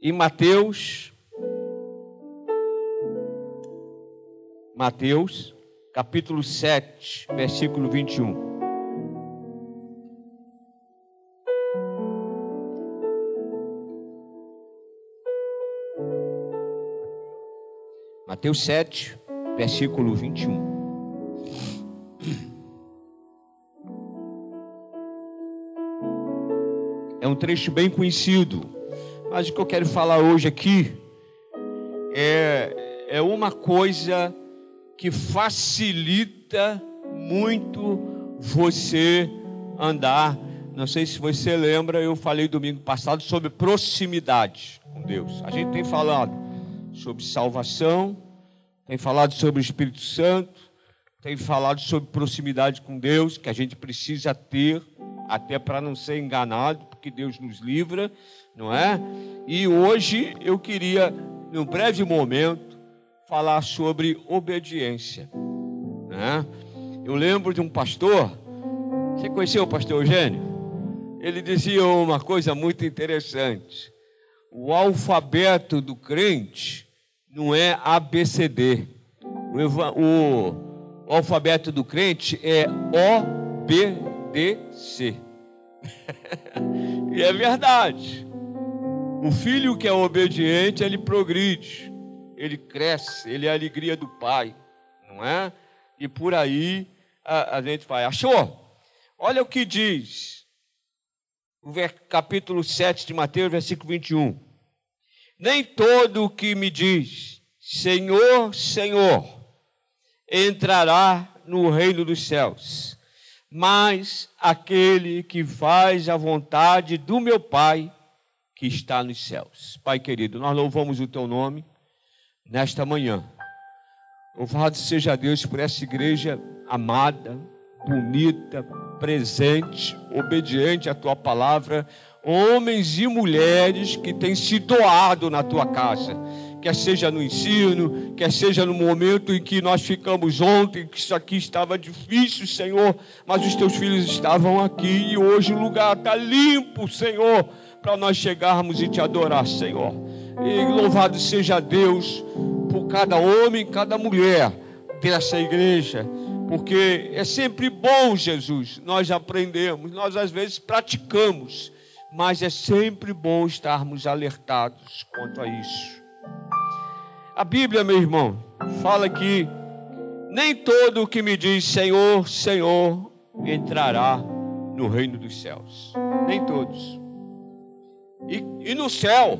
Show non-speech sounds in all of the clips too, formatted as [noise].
em Mateus, Mateus, capítulo 7, versículo 21. Mateus 7, versículo 21. É um trecho bem conhecido, mas o que eu quero falar hoje aqui é, é uma coisa que facilita muito você andar. Não sei se você lembra, eu falei domingo passado sobre proximidade com Deus. A gente tem falado sobre salvação, tem falado sobre o Espírito Santo, tem falado sobre proximidade com Deus, que a gente precisa ter, até para não ser enganado, porque Deus nos livra, não é? E hoje eu queria, num breve momento, falar sobre obediência. Né? Eu lembro de um pastor, você conheceu o pastor Eugênio? Ele dizia uma coisa muito interessante: o alfabeto do crente não é ABCD. O, o, o alfabeto do crente é OBDC. [laughs] e é verdade. O filho que é obediente, ele progride, ele cresce, ele é a alegria do pai, não é? E por aí a, a gente vai. Achou? Olha o que diz o capítulo 7 de Mateus, versículo 21. Nem todo o que me diz, Senhor, Senhor, entrará no reino dos céus, mas aquele que faz a vontade do meu Pai que está nos céus. Pai querido, nós louvamos o teu nome nesta manhã. Louvado seja Deus por essa igreja amada, bonita, presente, obediente à tua palavra, homens e mulheres que têm se doado na tua casa, quer seja no ensino, quer seja no momento em que nós ficamos ontem, que isso aqui estava difícil, Senhor, mas os teus filhos estavam aqui e hoje o lugar está limpo, Senhor, para nós chegarmos e te adorar, Senhor. E louvado seja Deus por cada homem, cada mulher dessa igreja, porque é sempre bom, Jesus, nós aprendemos, nós às vezes praticamos mas é sempre bom estarmos alertados quanto a isso. A Bíblia, meu irmão, fala que nem todo o que me diz Senhor, Senhor entrará no reino dos céus. Nem todos. E, e no céu,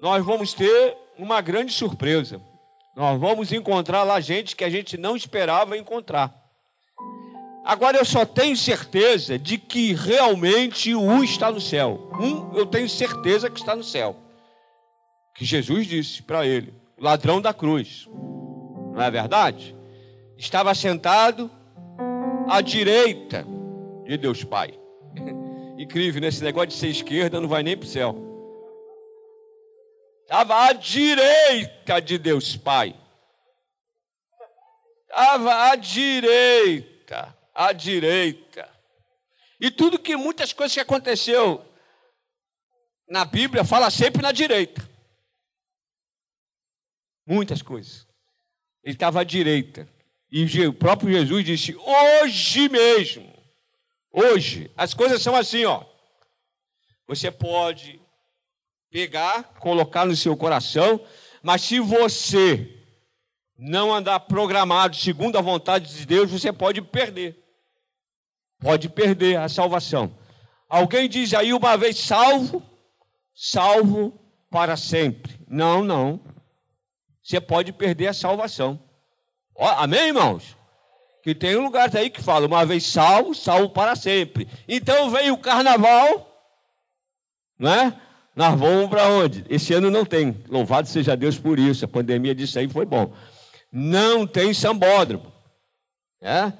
nós vamos ter uma grande surpresa. Nós vamos encontrar lá gente que a gente não esperava encontrar. Agora eu só tenho certeza de que realmente um está no céu. Um eu tenho certeza que está no céu. Que Jesus disse para ele, ladrão da cruz. Não é verdade? Estava sentado à direita de Deus Pai. [laughs] Incrível, né? negócio de ser esquerda não vai nem para o céu. Estava à direita de Deus Pai. Estava à direita à direita. E tudo que muitas coisas que aconteceu na Bíblia fala sempre na direita. Muitas coisas. Ele estava à direita. E o próprio Jesus disse: hoje mesmo, hoje, as coisas são assim, ó. Você pode pegar, colocar no seu coração, mas se você não andar programado segundo a vontade de Deus, você pode perder pode perder a salvação. Alguém diz aí, uma vez salvo, salvo para sempre. Não, não. Você pode perder a salvação. Ó, amém, irmãos? Que tem um lugar aí que fala, uma vez salvo, salvo para sempre. Então vem o carnaval, né? Nós vamos para onde? Esse ano não tem. Louvado seja Deus por isso. A pandemia disso aí foi bom. Não tem sambódromo. É?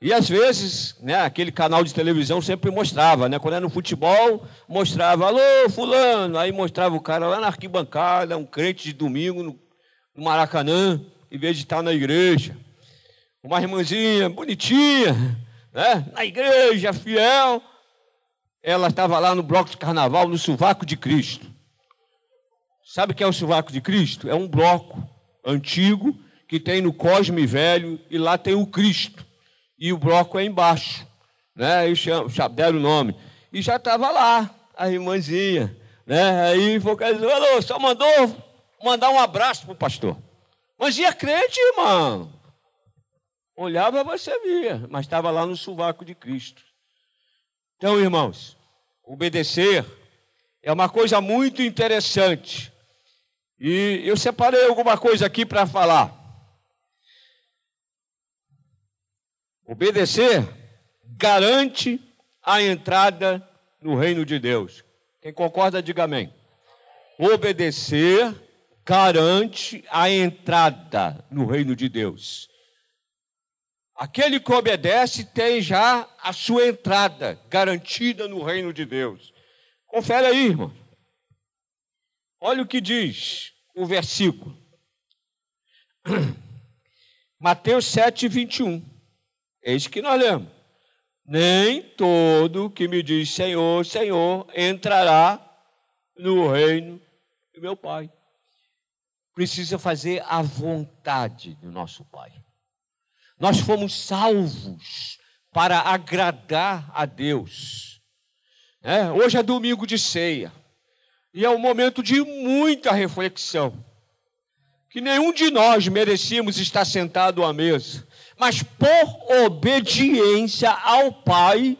E às vezes, né, aquele canal de televisão sempre mostrava, né? Quando era no futebol, mostrava, alô, fulano, aí mostrava o cara lá na arquibancada, um crente de domingo no, Maracanã, em vez de estar na igreja. Uma irmãzinha bonitinha, né? Na igreja, fiel. Ela estava lá no bloco de carnaval, no sovaco de Cristo. Sabe o que é o sovaco de Cristo? É um bloco antigo que tem no Cosme Velho e lá tem o Cristo. E o bloco é embaixo. Né? E deram o nome. E já estava lá, a irmãzinha. Né? Aí falou, só mandou mandar um abraço para o pastor. Mas ia crente, irmão. Olhava, você via, mas estava lá no sovaco de Cristo. Então, irmãos, obedecer é uma coisa muito interessante. E eu separei alguma coisa aqui para falar. Obedecer garante a entrada no reino de Deus. Quem concorda, diga amém. Obedecer garante a entrada no reino de Deus. Aquele que obedece tem já a sua entrada garantida no reino de Deus. Confere aí, irmão. Olha o que diz o versículo. [clears throat] Mateus 7, 21. Eis que nós lemos. Nem todo que me diz Senhor, Senhor, entrará no reino do meu Pai. Precisa fazer a vontade do nosso Pai. Nós fomos salvos para agradar a Deus. É, hoje é domingo de ceia e é um momento de muita reflexão. Que nenhum de nós merecíamos estar sentado à mesa, mas por obediência ao Pai,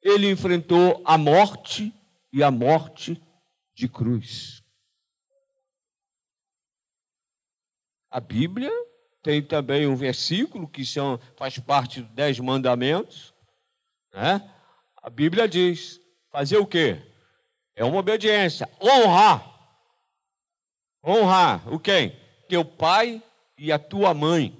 ele enfrentou a morte e a morte de cruz. A Bíblia tem também um versículo que são, faz parte dos dez mandamentos. Né? A Bíblia diz: fazer o quê? É uma obediência. Honrar. Honrar o quem? Teu pai e a tua mãe.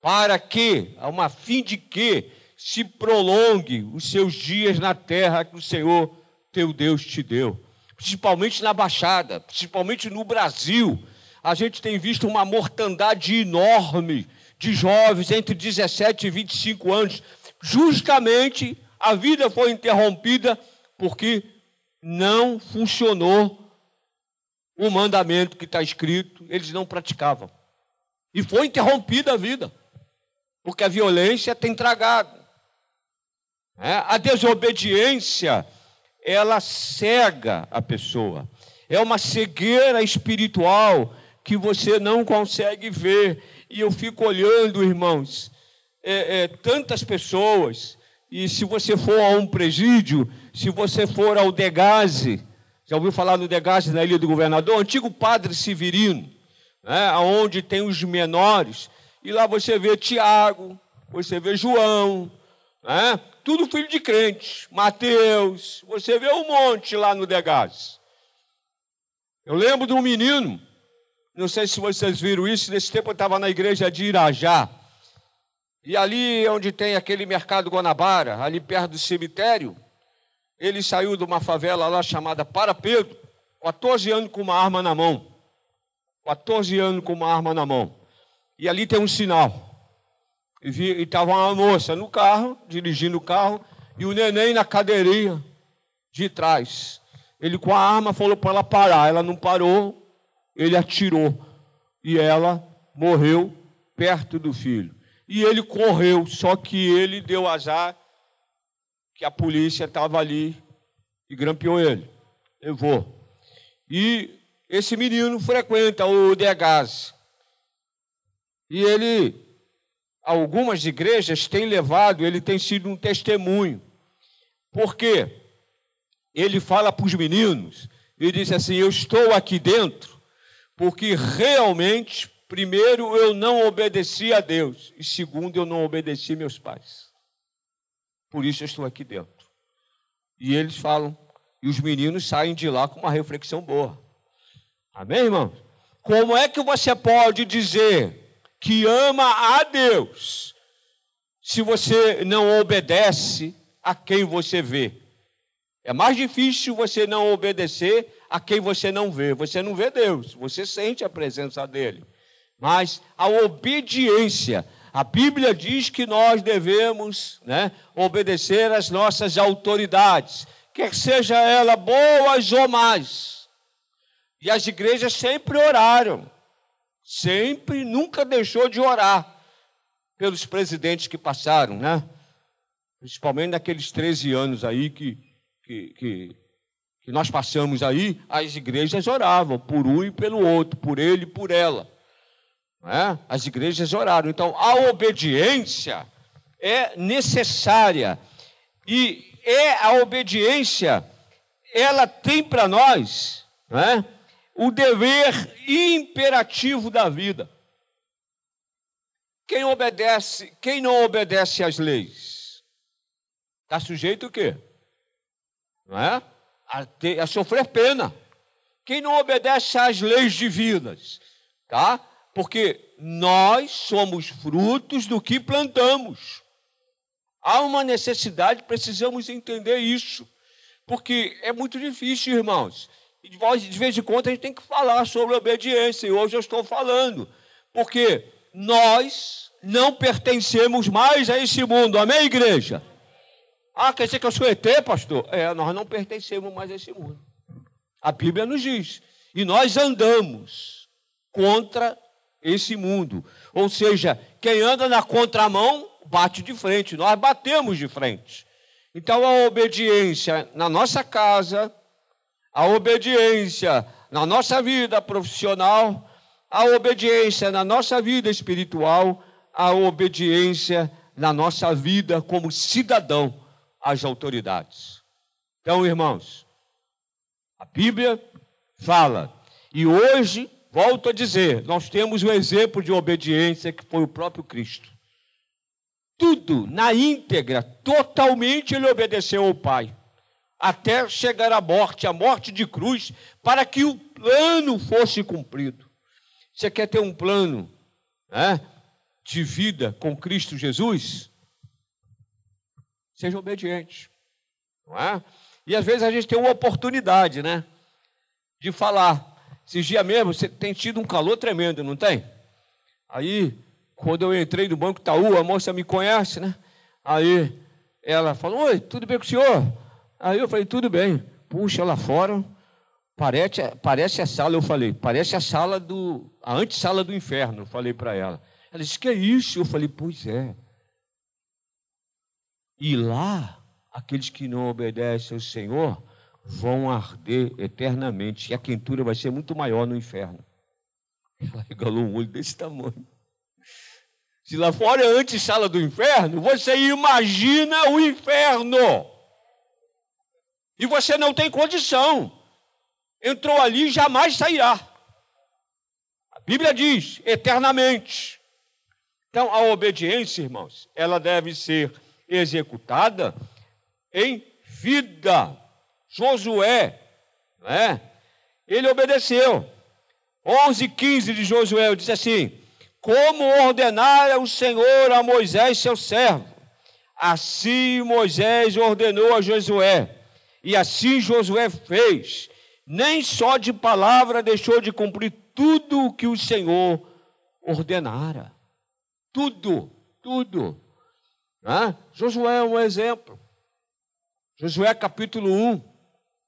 Para que, a uma fim de que se prolongue os seus dias na terra que o Senhor teu Deus te deu. Principalmente na Baixada, principalmente no Brasil a gente tem visto uma mortandade enorme de jovens entre 17 e 25 anos. Justamente a vida foi interrompida porque não funcionou o mandamento que está escrito, eles não praticavam. E foi interrompida a vida, porque a violência tem tragado. É, a desobediência, ela cega a pessoa. É uma cegueira espiritual que você não consegue ver. E eu fico olhando, irmãos, é, é, tantas pessoas, e se você for a um presídio, se você for ao Degase, já ouviu falar no Degase na Ilha do Governador? Antigo padre Severino, né, onde tem os menores, e lá você vê Tiago, você vê João, né, tudo filho de crente, Mateus, você vê um monte lá no Degase. Eu lembro de um menino não sei se vocês viram isso, nesse tempo eu estava na igreja de Irajá. E ali onde tem aquele mercado Guanabara, ali perto do cemitério, ele saiu de uma favela lá chamada Para Pedro, 14 anos com uma arma na mão. 14 anos com uma arma na mão. E ali tem um sinal. E estava uma moça no carro, dirigindo o carro, e o neném na cadeirinha de trás. Ele com a arma falou para ela parar. Ela não parou, ele atirou e ela morreu perto do filho. E ele correu, só que ele deu azar que a polícia estava ali e grampeou ele. Levou. E esse menino frequenta o Degás. E ele, algumas igrejas têm levado, ele tem sido um testemunho. Por quê? Ele fala para os meninos, ele diz assim: Eu estou aqui dentro porque realmente, primeiro, eu não obedeci a Deus, e segundo, eu não obedeci meus pais. Por isso eu estou aqui dentro. E eles falam, e os meninos saem de lá com uma reflexão boa. Amém, irmão? Como é que você pode dizer que ama a Deus se você não obedece a quem você vê? É mais difícil você não obedecer a quem você não vê. Você não vê Deus, você sente a presença dele. Mas a obediência, a Bíblia diz que nós devemos né, obedecer às nossas autoridades, quer seja ela boas ou más. E as igrejas sempre oraram, sempre, nunca deixou de orar pelos presidentes que passaram, né? Principalmente naqueles 13 anos aí que, que, que, nós passamos aí, as igrejas oravam por um e pelo outro, por ele e por ela. Né? As igrejas oraram. Então, a obediência é necessária. E é a obediência, ela tem para nós né, o dever imperativo da vida. Quem obedece, quem não obedece às leis, está sujeito o quê? Não é? A, ter, a sofrer pena. Quem não obedece às leis divinas, tá? Porque nós somos frutos do que plantamos. Há uma necessidade, precisamos entender isso. Porque é muito difícil, irmãos. E de vez em quando a gente tem que falar sobre obediência, e hoje eu estou falando. Porque nós não pertencemos mais a esse mundo. Amém, igreja? Ah, quer dizer que eu sou ET, pastor? É, nós não pertencemos mais a esse mundo. A Bíblia nos diz. E nós andamos contra esse mundo. Ou seja, quem anda na contramão bate de frente, nós batemos de frente. Então a obediência na nossa casa, a obediência na nossa vida profissional, a obediência na nossa vida espiritual, a obediência na nossa vida como cidadão às autoridades. Então, irmãos, a Bíblia fala, e hoje, volto a dizer, nós temos o exemplo de obediência que foi o próprio Cristo. Tudo na íntegra, totalmente ele obedeceu ao Pai, até chegar à morte, a morte de cruz, para que o plano fosse cumprido. Você quer ter um plano né, de vida com Cristo Jesus? Seja obediente. Não é? E às vezes a gente tem uma oportunidade, né? De falar. Esses dias mesmo, você tem tido um calor tremendo, não tem? Aí, quando eu entrei no Banco Itaú, a moça me conhece, né? Aí ela falou: Oi, tudo bem com o senhor? Aí eu falei: Tudo bem. Puxa, lá fora, Parece, parece a sala, eu falei, parece a sala do, a antessala do inferno, eu falei para ela. Ela disse, que é isso? Eu falei, pois é. E lá, aqueles que não obedecem ao Senhor vão arder eternamente, e a quentura vai ser muito maior no inferno. Ela regalou um olho desse tamanho. Se lá fora é antessala do inferno, você imagina o inferno. E você não tem condição entrou ali e jamais sairá. A Bíblia diz eternamente. Então, a obediência, irmãos, ela deve ser executada em vida. Josué, né? ele obedeceu. 11, 15 de Josué, diz assim: Como ordenara o Senhor a Moisés, seu servo, assim Moisés ordenou a Josué, e assim Josué fez nem só de palavra deixou de cumprir tudo o que o Senhor ordenara. Tudo, tudo. Né? Josué é um exemplo. Josué capítulo 1.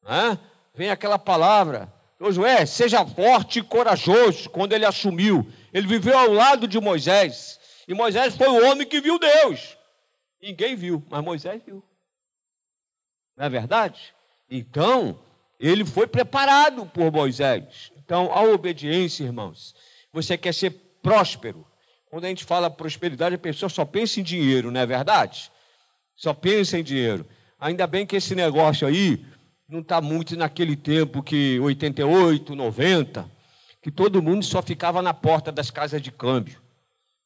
Né? Vem aquela palavra. Josué, seja forte e corajoso quando ele assumiu. Ele viveu ao lado de Moisés. E Moisés foi o homem que viu Deus. Ninguém viu, mas Moisés viu. Não é verdade? Então, ele foi preparado por Moisés. Então, a obediência, irmãos, você quer ser próspero. Quando a gente fala prosperidade, a pessoa só pensa em dinheiro, não é verdade? Só pensa em dinheiro. Ainda bem que esse negócio aí não está muito naquele tempo que 88, 90, que todo mundo só ficava na porta das casas de câmbio.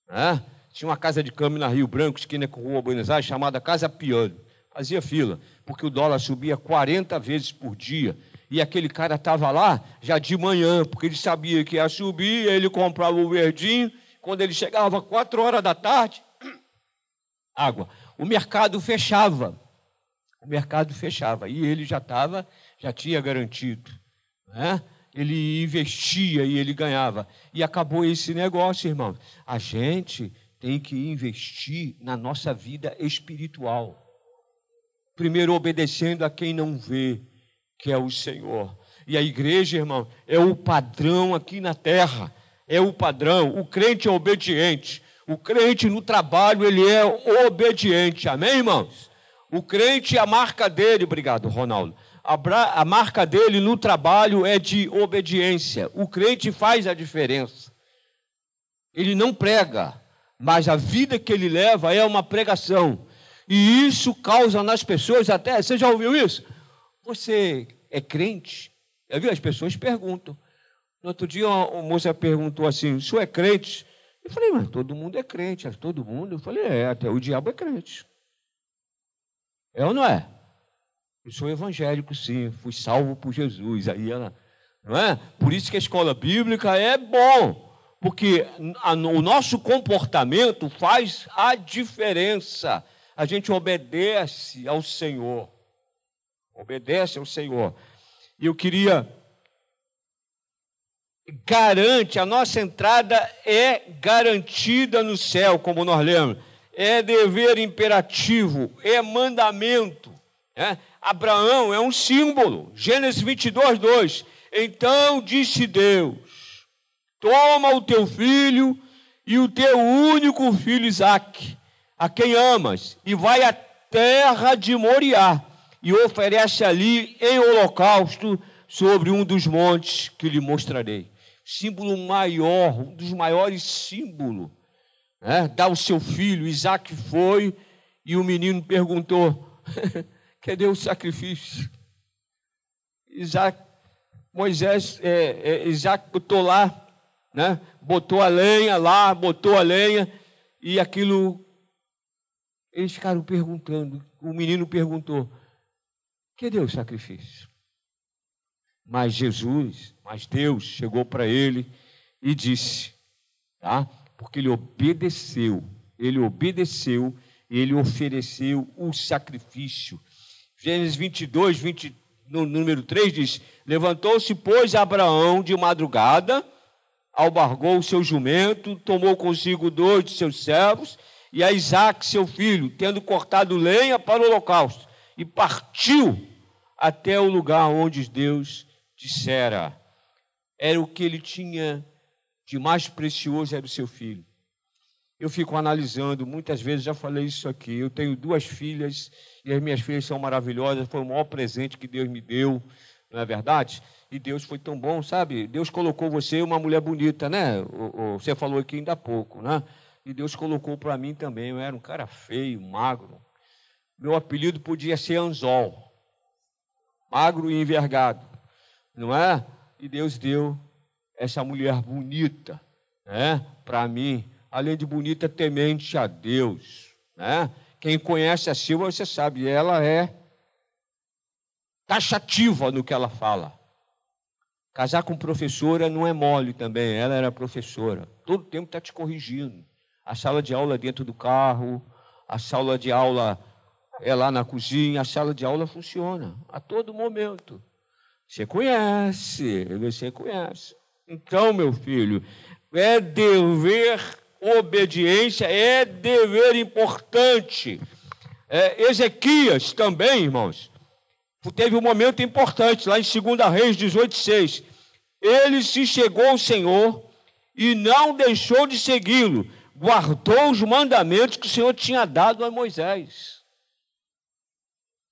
Né? Tinha uma casa de câmbio na Rio Branco, esquina com Rua Buenos Aires, chamada Casa Piano fazia fila, porque o dólar subia 40 vezes por dia. E aquele cara estava lá já de manhã, porque ele sabia que ia subir, ele comprava o verdinho. Quando ele chegava 4 horas da tarde, [clears throat] água. O mercado fechava. O mercado fechava. E ele já estava, já tinha garantido. Né? Ele investia e ele ganhava. E acabou esse negócio, irmão. A gente tem que investir na nossa vida espiritual primeiro obedecendo a quem não vê, que é o Senhor. E a igreja, irmão, é o padrão aqui na terra. É o padrão. O crente é obediente. O crente no trabalho, ele é obediente. Amém, irmãos? O crente, a marca dele, obrigado, Ronaldo. A, a marca dele no trabalho é de obediência. O crente faz a diferença. Ele não prega, mas a vida que ele leva é uma pregação. E isso causa nas pessoas até. Você já ouviu isso? Você é crente? Já viu? As pessoas perguntam. No outro dia, uma moça perguntou assim: o senhor é crente? Eu falei, mas todo mundo é crente. todo mundo. Eu falei, é, até o diabo é crente. É ou não é? Eu sou evangélico, sim, fui salvo por Jesus. Aí ela, não é? Por isso que a escola bíblica é bom, porque a, o nosso comportamento faz a diferença. A gente obedece ao Senhor. Obedece ao Senhor. E eu queria garante, a nossa entrada é garantida no céu, como nós lemos é dever imperativo, é mandamento. É? Abraão é um símbolo. Gênesis 22, 2. Então disse Deus: Toma o teu filho e o teu único filho Isaque, a quem amas, e vai à terra de Moriá, e oferece ali em holocausto sobre um dos montes que lhe mostrarei. Símbolo maior, um dos maiores símbolos é, dá o seu filho. Isaac foi e o menino perguntou: [laughs] cadê o sacrifício? Isaac, Moisés, é, é, Isaac botou lá, né? botou a lenha lá, botou a lenha, e aquilo. Eles ficaram perguntando. O menino perguntou: cadê o sacrifício? Mas Jesus, mas Deus chegou para ele e disse: tá? porque ele obedeceu, ele obedeceu, ele ofereceu o sacrifício. Gênesis 22, 20, no número 3 diz: Levantou-se, pois, Abraão de madrugada, albargou o seu jumento, tomou consigo dois de seus servos e a Isaac, seu filho, tendo cortado lenha para o holocausto, e partiu até o lugar onde Deus dissera. Era o que ele tinha de mais precioso era o seu filho. Eu fico analisando, muitas vezes já falei isso aqui. Eu tenho duas filhas e as minhas filhas são maravilhosas. Foi o maior presente que Deus me deu, não é verdade? E Deus foi tão bom, sabe? Deus colocou você uma mulher bonita, né? Você falou aqui ainda há pouco, né? E Deus colocou para mim também. Eu era um cara feio, magro. Meu apelido podia ser Anzol, magro e envergado, não é? E Deus deu essa mulher bonita, né? Para mim, além de bonita, temente a Deus, né? Quem conhece a Silva, você sabe, ela é taxativa no que ela fala. Casar com professora não é mole também, ela era professora. Todo tempo está te corrigindo. A sala de aula dentro do carro, a sala de aula é lá na cozinha, a sala de aula funciona a todo momento. Você conhece, você conhece. Então, meu filho, é dever obediência, é dever importante. É, Ezequias também, irmãos, teve um momento importante, lá em 2 Reis 18,6. Ele se chegou ao Senhor e não deixou de segui-lo, guardou os mandamentos que o Senhor tinha dado a Moisés.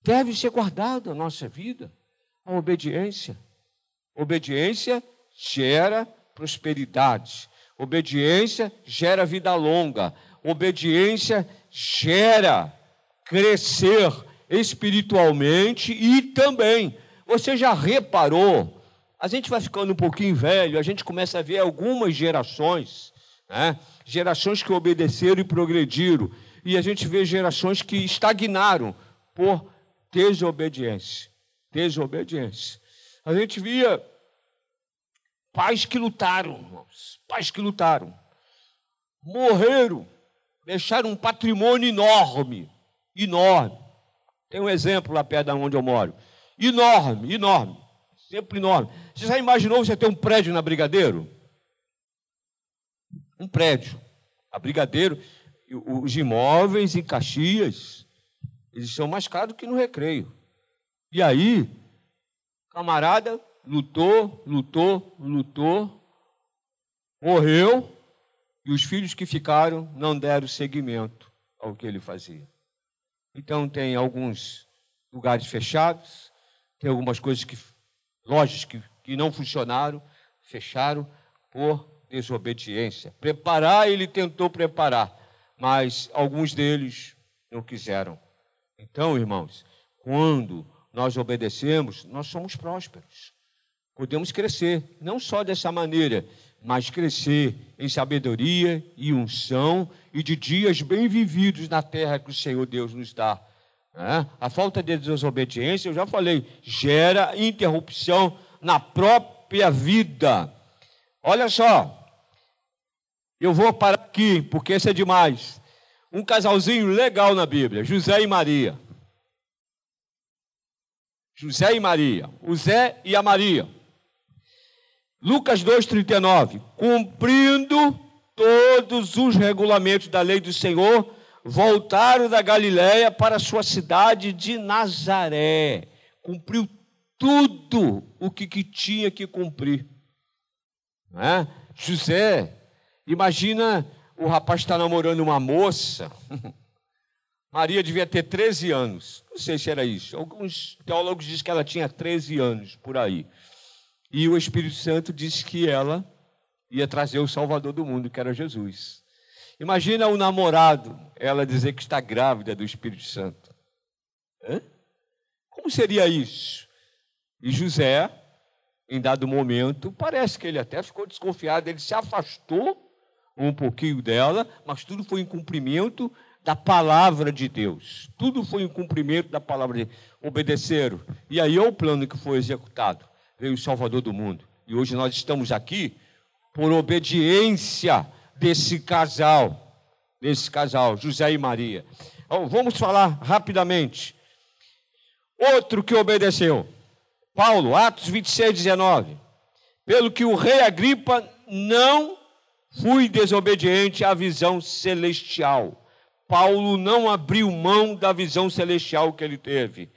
Deve ser guardado a nossa vida, a obediência. Obediência gera prosperidade. Obediência gera vida longa. Obediência gera crescer espiritualmente e também. Você já reparou? A gente vai ficando um pouquinho velho, a gente começa a ver algumas gerações, né? gerações que obedeceram e progrediram, e a gente vê gerações que estagnaram por desobediência. Desobediência. A gente via Pais que lutaram, irmãos, pais que lutaram, morreram, deixaram um patrimônio enorme, enorme. Tem um exemplo lá perto de onde eu moro. Enorme, enorme, sempre enorme. Você já imaginou você ter um prédio na Brigadeiro? Um prédio. A Brigadeiro, os imóveis em Caxias, eles são mais caros que no Recreio. E aí, camarada lutou, lutou, lutou, morreu, e os filhos que ficaram não deram seguimento ao que ele fazia. Então, tem alguns lugares fechados, tem algumas coisas que, lojas que, que não funcionaram, fecharam por desobediência. Preparar, ele tentou preparar, mas alguns deles não quiseram. Então, irmãos, quando nós obedecemos, nós somos prósperos. Podemos crescer, não só dessa maneira, mas crescer em sabedoria e unção e de dias bem vividos na terra que o Senhor Deus nos dá. É? A falta de desobediência, eu já falei, gera interrupção na própria vida. Olha só, eu vou parar aqui, porque isso é demais. Um casalzinho legal na Bíblia, José e Maria. José e Maria, o Zé e a Maria. Lucas 2,39. Cumprindo todos os regulamentos da lei do Senhor, voltaram da Galiléia para sua cidade de Nazaré. Cumpriu tudo o que, que tinha que cumprir. É? José, imagina o rapaz está namorando uma moça. [laughs] Maria devia ter 13 anos. Não sei se era isso. Alguns teólogos dizem que ela tinha 13 anos, por aí. E o Espírito Santo disse que ela ia trazer o Salvador do mundo, que era Jesus. Imagina o namorado, ela dizer que está grávida do Espírito Santo. Hã? Como seria isso? E José, em dado momento, parece que ele até ficou desconfiado, ele se afastou um pouquinho dela, mas tudo foi em cumprimento da palavra de Deus. Tudo foi em cumprimento da palavra de Deus. Obedeceram. E aí é o plano que foi executado veio o Salvador do mundo. E hoje nós estamos aqui por obediência desse casal, desse casal, José e Maria. Então, vamos falar rapidamente. Outro que obedeceu, Paulo, Atos 26, 19. Pelo que o rei Agripa não fui desobediente à visão celestial. Paulo não abriu mão da visão celestial que ele teve.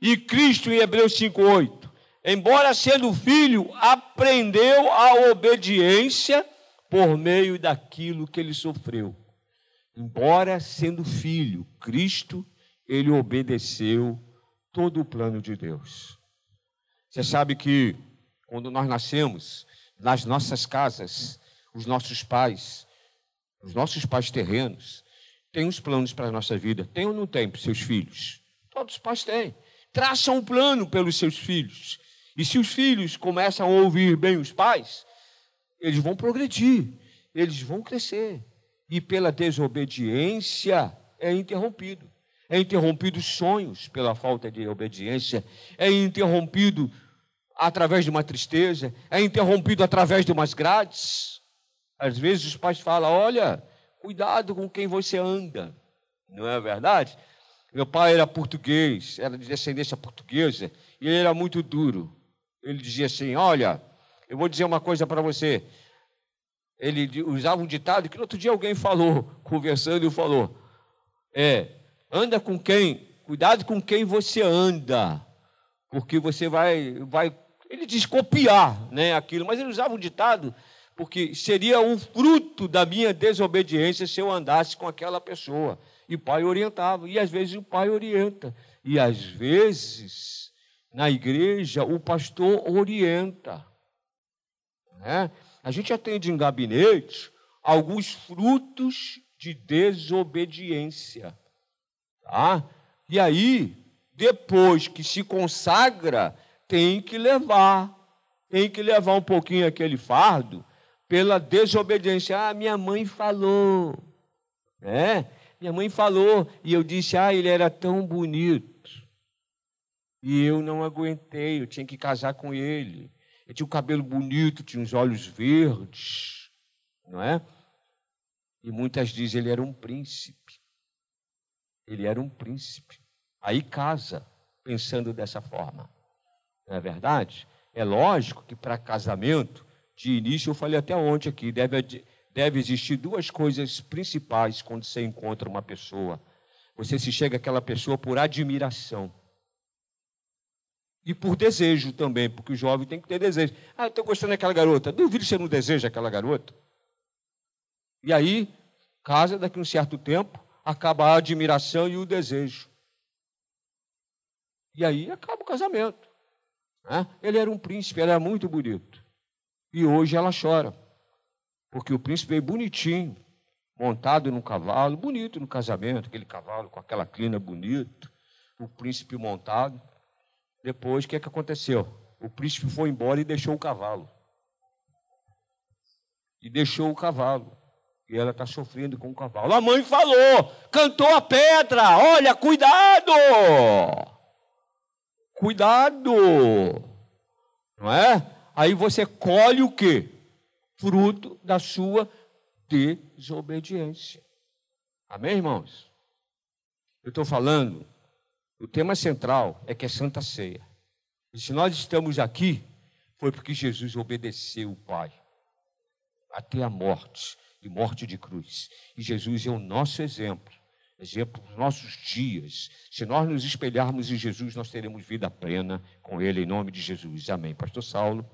E Cristo, em Hebreus 5,8, embora sendo filho, aprendeu a obediência por meio daquilo que ele sofreu. Embora sendo filho, Cristo, ele obedeceu todo o plano de Deus. Você sabe que quando nós nascemos, nas nossas casas, os nossos pais, os nossos pais terrenos, têm os planos para a nossa vida. Tem ou não tem para os seus filhos? Todos os pais têm. Traçam um plano pelos seus filhos. E se os filhos começam a ouvir bem os pais, eles vão progredir, eles vão crescer. E pela desobediência é interrompido. É interrompido os sonhos pela falta de obediência, é interrompido através de uma tristeza, é interrompido através de umas grades. Às vezes os pais falam: olha, cuidado com quem você anda. Não é verdade? Meu pai era português, era de descendência portuguesa, e ele era muito duro ele dizia assim: Olha, eu vou dizer uma coisa para você. Ele usava um ditado que outro dia alguém falou, [laughs] conversando, e falou: É, anda com quem, cuidado com quem você anda, porque você vai, vai. Ele diz copiar né, aquilo, mas ele usava um ditado porque seria um fruto da minha desobediência se eu andasse com aquela pessoa. E o pai orientava, e às vezes o pai orienta, e às vezes na igreja, o pastor orienta. Né? A gente atende em gabinete alguns frutos de desobediência. Tá? E aí, depois que se consagra, tem que levar, tem que levar um pouquinho aquele fardo pela desobediência. Ah, minha mãe falou, né? Minha mãe falou e eu disse: Ah, ele era tão bonito. E eu não aguentei, eu tinha que casar com ele. Ele tinha o um cabelo bonito, tinha os olhos verdes, não é? E muitas dizem ele era um príncipe. Ele era um príncipe. Aí casa, pensando dessa forma. Não é verdade? É lógico que para casamento, de início, eu falei até ontem aqui, deve, deve existir duas coisas principais quando você encontra uma pessoa. Você se chega àquela pessoa por admiração. E por desejo também, porque o jovem tem que ter desejo. Ah, eu estou gostando daquela garota. Duvido que você não deseja aquela garota. E aí, casa, daqui a um certo tempo, acaba a admiração e o desejo. E aí acaba o casamento. Né? Ele era um príncipe, ele era muito bonito. E hoje ela chora. Porque o príncipe veio bonitinho, montado num cavalo, bonito no casamento, aquele cavalo com aquela crina bonita, o príncipe montado. Depois, o que, é que aconteceu? O príncipe foi embora e deixou o cavalo. E deixou o cavalo. E ela está sofrendo com o cavalo. A mãe falou, cantou a pedra: olha, cuidado! Cuidado! Não é? Aí você colhe o quê? Fruto da sua desobediência. Amém, irmãos? Eu estou falando, o tema central é que é Santa Ceia. E se nós estamos aqui, foi porque Jesus obedeceu o Pai até a morte e morte de cruz. E Jesus é o nosso exemplo, exemplo dos nossos dias. Se nós nos espelharmos em Jesus, nós teremos vida plena com Ele, em nome de Jesus. Amém. Pastor Saulo.